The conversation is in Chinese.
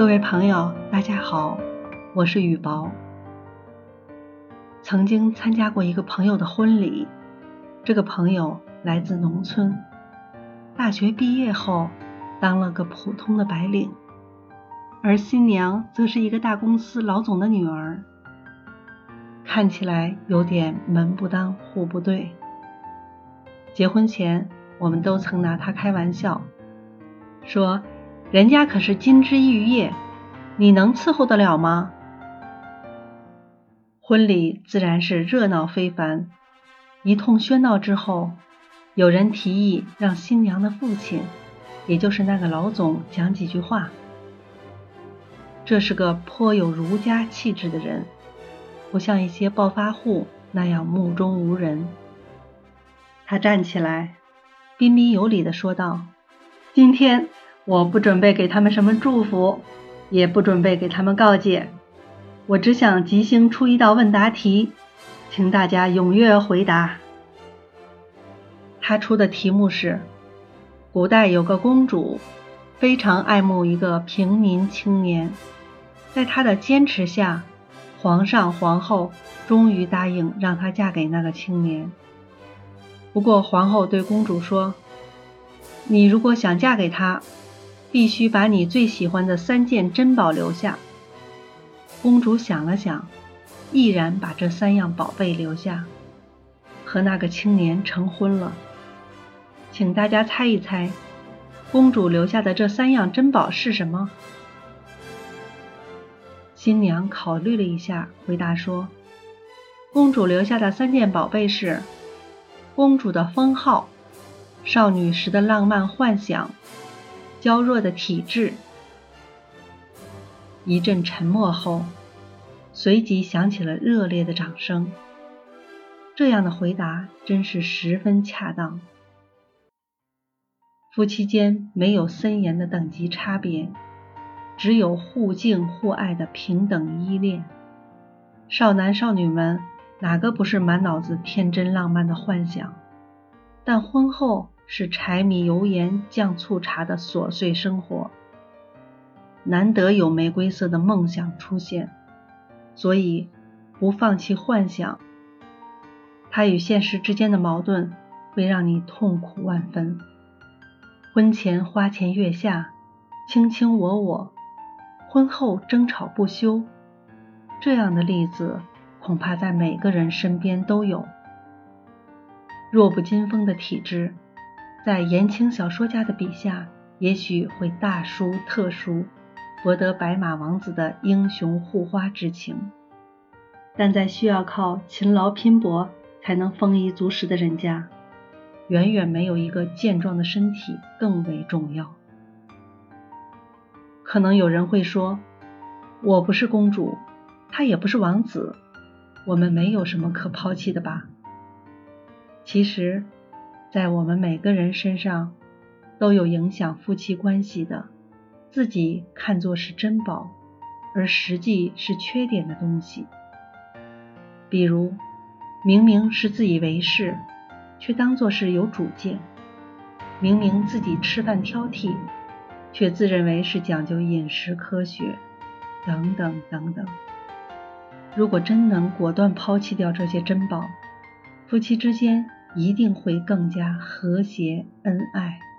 各位朋友，大家好，我是雨薄。曾经参加过一个朋友的婚礼，这个朋友来自农村，大学毕业后当了个普通的白领，而新娘则是一个大公司老总的女儿，看起来有点门不当户不对。结婚前，我们都曾拿她开玩笑，说。人家可是金枝玉叶，你能伺候得了吗？婚礼自然是热闹非凡。一通喧闹之后，有人提议让新娘的父亲，也就是那个老总讲几句话。这是个颇有儒家气质的人，不像一些暴发户那样目中无人。他站起来，彬彬有礼地说道：“今天。”我不准备给他们什么祝福，也不准备给他们告诫，我只想即兴出一道问答题，请大家踊跃回答。他出的题目是：古代有个公主，非常爱慕一个平民青年，在她的坚持下，皇上皇后终于答应让她嫁给那个青年。不过皇后对公主说：“你如果想嫁给他。”必须把你最喜欢的三件珍宝留下。公主想了想，毅然把这三样宝贝留下，和那个青年成婚了。请大家猜一猜，公主留下的这三样珍宝是什么？新娘考虑了一下，回答说：“公主留下的三件宝贝是公主的封号、少女时的浪漫幻想。”娇弱的体质。一阵沉默后，随即响起了热烈的掌声。这样的回答真是十分恰当。夫妻间没有森严的等级差别，只有互敬互爱的平等依恋。少男少女们哪个不是满脑子天真浪漫的幻想？但婚后。是柴米油盐酱醋茶的琐碎生活，难得有玫瑰色的梦想出现，所以不放弃幻想。它与现实之间的矛盾会让你痛苦万分。婚前花前月下，卿卿我我；婚后争吵不休，这样的例子恐怕在每个人身边都有。弱不禁风的体质。在言情小说家的笔下，也许会大书特书，博得白马王子的英雄护花之情。但在需要靠勤劳拼搏才能丰衣足食的人家，远远没有一个健壮的身体更为重要。可能有人会说，我不是公主，他也不是王子，我们没有什么可抛弃的吧？其实。在我们每个人身上，都有影响夫妻关系的，自己看作是珍宝，而实际是缺点的东西。比如，明明是自以为是，却当作是有主见；明明自己吃饭挑剔，却自认为是讲究饮食科学，等等等等。如果真能果断抛弃掉这些珍宝，夫妻之间。一定会更加和谐恩爱。